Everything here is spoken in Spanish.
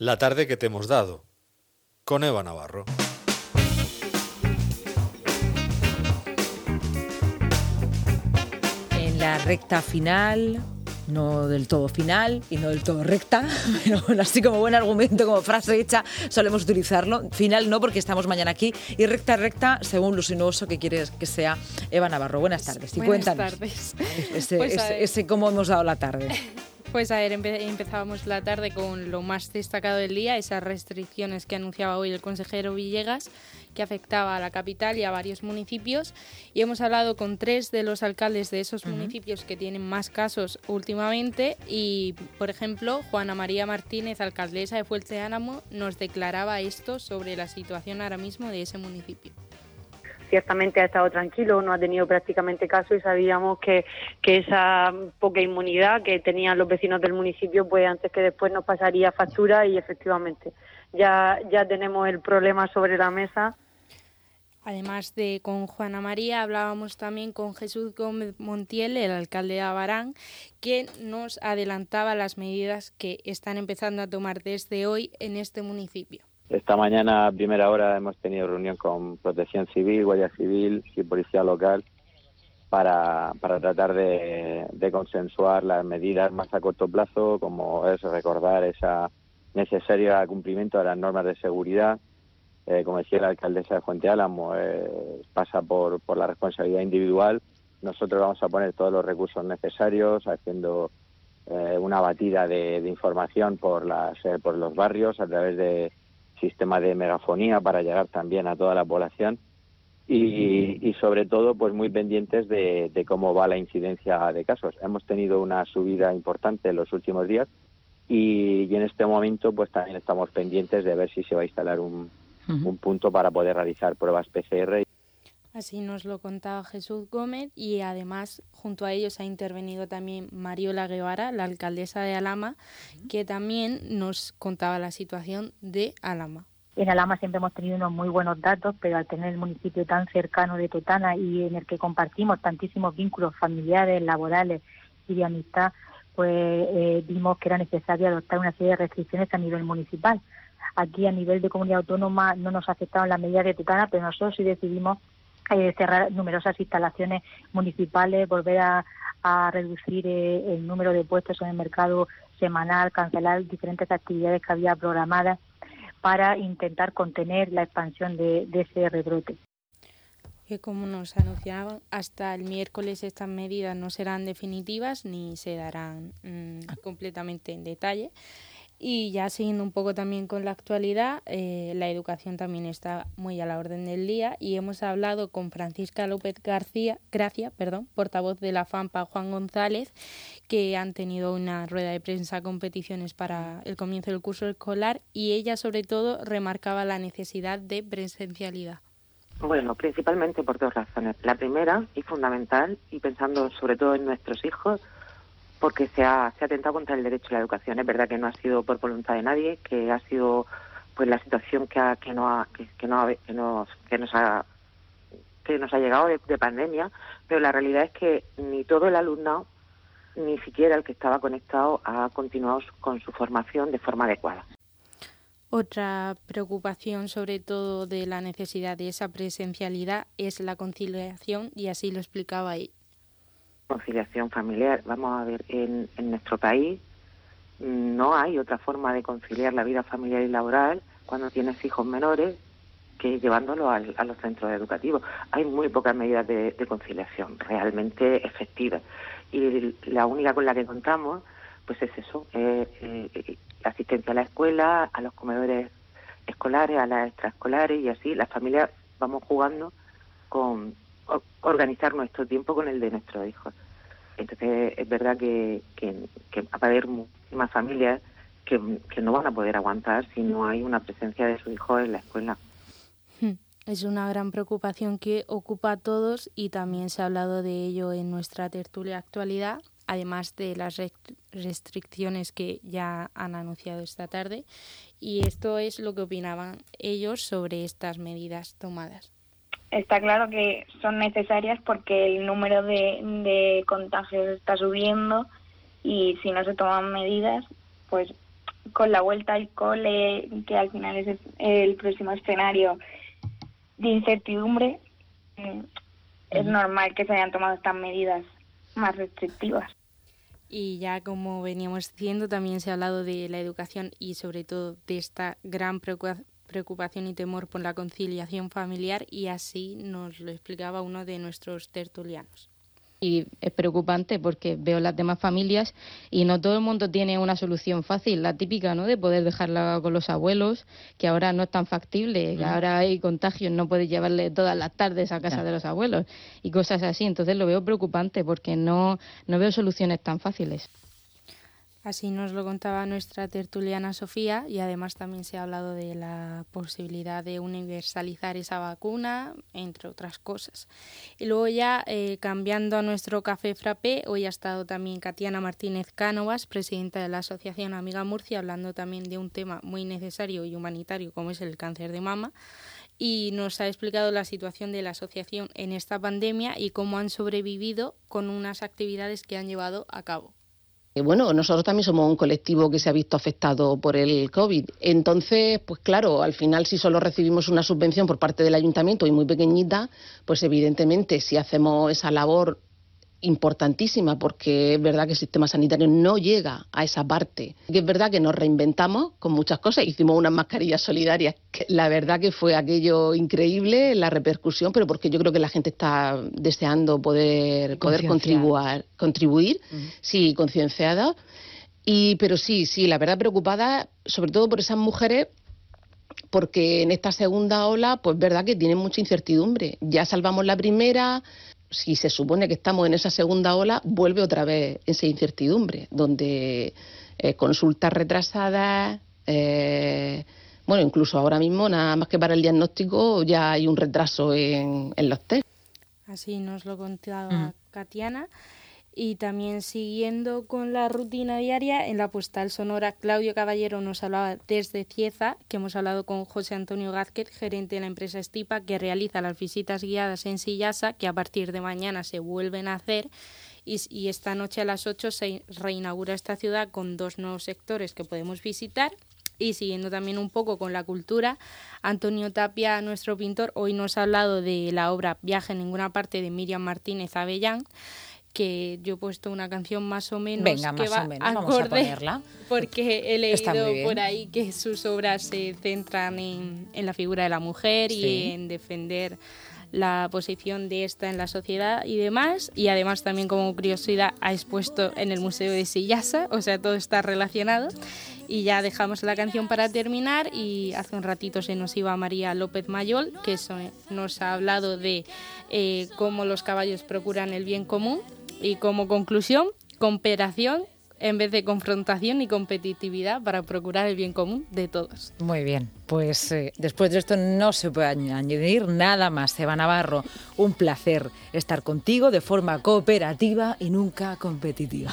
La tarde que te hemos dado, con Eva Navarro. En la recta final, no del todo final y no del todo recta, pero así como buen argumento, como frase hecha, solemos utilizarlo. Final no, porque estamos mañana aquí. Y recta, recta, según lo sinuoso que quieres que sea Eva Navarro. Buenas tardes. Y Buenas cuéntanos tardes. Ese, Pues, ese cómo hemos dado la tarde. Pues a ver, empe- empezábamos la tarde con lo más destacado del día, esas restricciones que anunciaba hoy el consejero Villegas, que afectaba a la capital y a varios municipios. Y hemos hablado con tres de los alcaldes de esos municipios que tienen más casos últimamente. Y, por ejemplo, Juana María Martínez, alcaldesa de Fuerte de Álamo, nos declaraba esto sobre la situación ahora mismo de ese municipio. Ciertamente ha estado tranquilo, no ha tenido prácticamente caso y sabíamos que, que esa poca inmunidad que tenían los vecinos del municipio, pues antes que después nos pasaría factura y efectivamente ya, ya tenemos el problema sobre la mesa. Además de con Juana María, hablábamos también con Jesús Gómez Montiel, el alcalde de Abarán, que nos adelantaba las medidas que están empezando a tomar desde hoy en este municipio. Esta mañana, a primera hora, hemos tenido reunión con Protección Civil, Guardia Civil y Policía Local para, para tratar de, de consensuar las medidas más a corto plazo, como es recordar esa necesario cumplimiento de las normas de seguridad. Eh, como decía la alcaldesa de Fuente Álamo, eh, pasa por, por la responsabilidad individual. Nosotros vamos a poner todos los recursos necesarios, haciendo eh, una batida de, de información por, las, eh, por los barrios a través de sistema de megafonía para llegar también a toda la población y, y sobre todo pues muy pendientes de, de cómo va la incidencia de casos. Hemos tenido una subida importante en los últimos días y, y en este momento pues también estamos pendientes de ver si se va a instalar un, un punto para poder realizar pruebas PCR. Así nos lo contaba Jesús Gómez y además junto a ellos ha intervenido también Mariola Guevara, la alcaldesa de Alama, que también nos contaba la situación de Alama. En Alama siempre hemos tenido unos muy buenos datos, pero al tener el municipio tan cercano de Totana y en el que compartimos tantísimos vínculos familiares, laborales y de amistad, pues eh, vimos que era necesario adoptar una serie de restricciones a nivel municipal. Aquí a nivel de comunidad autónoma no nos afectaron las medidas de Totana, pero nosotros sí decidimos eh, cerrar numerosas instalaciones municipales, volver a, a reducir eh, el número de puestos en el mercado semanal, cancelar diferentes actividades que había programadas para intentar contener la expansión de, ese rebrote. que como nos anunciaban, hasta el miércoles estas medidas no serán definitivas ni se darán mm, completamente en detalle. Y ya siguiendo un poco también con la actualidad, eh, la educación también está muy a la orden del día y hemos hablado con Francisca López García, Gracia, perdón, portavoz de la FAMPA Juan González, que han tenido una rueda de prensa con peticiones para el comienzo del curso escolar y ella sobre todo remarcaba la necesidad de presencialidad. Bueno, principalmente por dos razones. La primera y fundamental, y pensando sobre todo en nuestros hijos, porque se ha, atentado contra el derecho a la educación. Es verdad que no ha sido por voluntad de nadie, que ha sido pues la situación que, ha, que, no ha, que, no ha- que nos, que nos ha que nos ha llegado de, de pandemia, pero la realidad es que ni todo el alumnado, ni siquiera el que estaba conectado, ha continuado con su formación de forma adecuada. Otra preocupación, sobre todo de la necesidad de esa presencialidad, es la conciliación y así lo explicaba. Conciliación familiar. Vamos a ver, en, en nuestro país no hay otra forma de conciliar la vida familiar y laboral cuando tienes hijos menores que llevándolo al- a los centros educativos. Hay muy pocas medidas de, conciliación realmente efectivas. Y la única con la que contamos, pues es eso, eh, asistencia a la escuela, a los comedores escolares, a las extraescolares y así las familias vamos jugando con organizar nuestro tiempo con el de nuestros hijos. Entonces es verdad que, que, va a haber muchísimas familias que, no van a poder aguantar si no hay una presencia de sus hijos en la escuela. Hmm. Es una gran preocupación que ocupa a todos y también se ha hablado de ello en nuestra tertulia actualidad, además de las rest- restricciones que ya han anunciado esta tarde. Y esto es lo que opinaban ellos sobre estas medidas tomadas. Está claro que son necesarias porque el número de, de contagios está subiendo y si no se toman medidas, pues con la vuelta al cole, que al final es el próximo escenario de incertidumbre, mm, es normal que se hayan tomado estas medidas más restrictivas. Y ya como veníamos diciendo, también se ha hablado de la educación y sobre todo de esta gran preocupación y temor por la conciliación familiar y así nos lo explicaba uno de nuestros tertulianos y es preocupante porque veo las demás familias y no todo el mundo tiene una solución fácil, la típica, ¿no? De poder dejarla con los abuelos, que ahora no es tan factible, que ahora hay contagios, no puedes llevarle todas las tardes a casa de los abuelos y cosas así. Entonces lo veo preocupante porque no, no veo soluciones tan fáciles. Así nos lo contaba nuestra tertuliana Sofía y además también se ha hablado de la posibilidad de universalizar esa vacuna, entre otras cosas. Y luego ya eh, cambiando a nuestro café frappé, hoy ha estado también Katiana Martínez Cánovas, presidenta de la Asociación Amiga Murcia, hablando también de un tema muy necesario y humanitario como es el cáncer de mama y nos ha explicado la situación de la asociación en esta pandemia y cómo han sobrevivido con unas actividades que han llevado a cabo. Bueno, nosotros también somos un colectivo que se ha visto afectado por el COVID. Entonces, pues claro, al final si solo recibimos una subvención por parte del ayuntamiento y muy pequeñita, pues evidentemente si hacemos esa labor importantísima porque es verdad que el sistema sanitario no llega a esa parte. es verdad que nos reinventamos con muchas cosas, hicimos unas mascarillas solidarias, que la verdad que fue aquello increíble, la repercusión, pero porque yo creo que la gente está deseando poder, poder contribuir, contribuir sí, concienciada. Y, pero sí, sí, la verdad preocupada, sobre todo por esas mujeres porque en esta segunda ola, pues verdad que tienen mucha incertidumbre. Ya salvamos la primera, si se supone que estamos en esa segunda ola, vuelve otra vez esa incertidumbre, donde eh, consultas retrasadas, eh, bueno, incluso ahora mismo, nada más que para el diagnóstico, ya hay un retraso en, los test. Así nos lo contaba Katiana. Y también siguiendo con la rutina diaria, en la postal sonora, Claudio Caballero nos hablaba desde Cieza, que hemos hablado con José Antonio Gázquez, gerente de la empresa Estipa, que realiza las visitas guiadas en Sillasa, que a partir de mañana se vuelven a hacer. Y, esta noche a las 8 se reinaugura esta ciudad con dos nuevos sectores que podemos visitar. Y siguiendo también un poco con la cultura, Antonio Tapia, nuestro pintor, hoy nos ha hablado de la obra Viaje en ninguna parte de Miriam Martínez Avellán que yo he puesto una canción más o menos Venga, que más o menos, vamos a ponerla. porque he leído por ahí que sus obras se centran en, en la figura de la mujer y en defender la posición de esta en la sociedad y demás. Y además también como curiosidad ha expuesto en el Museo de Sillasa, o sea, todo está relacionado. Y ya dejamos la canción para terminar y hace un ratito se nos iba María López Mayol, que nos ha hablado de eh, cómo los caballos procuran el bien común y como conclusión, cooperación en vez de confrontación y competitividad para procurar el bien común de todos. Muy bien, pues eh, después de esto no se puede añadir nada más. Eva Navarro, un placer estar contigo de forma cooperativa y nunca competitiva.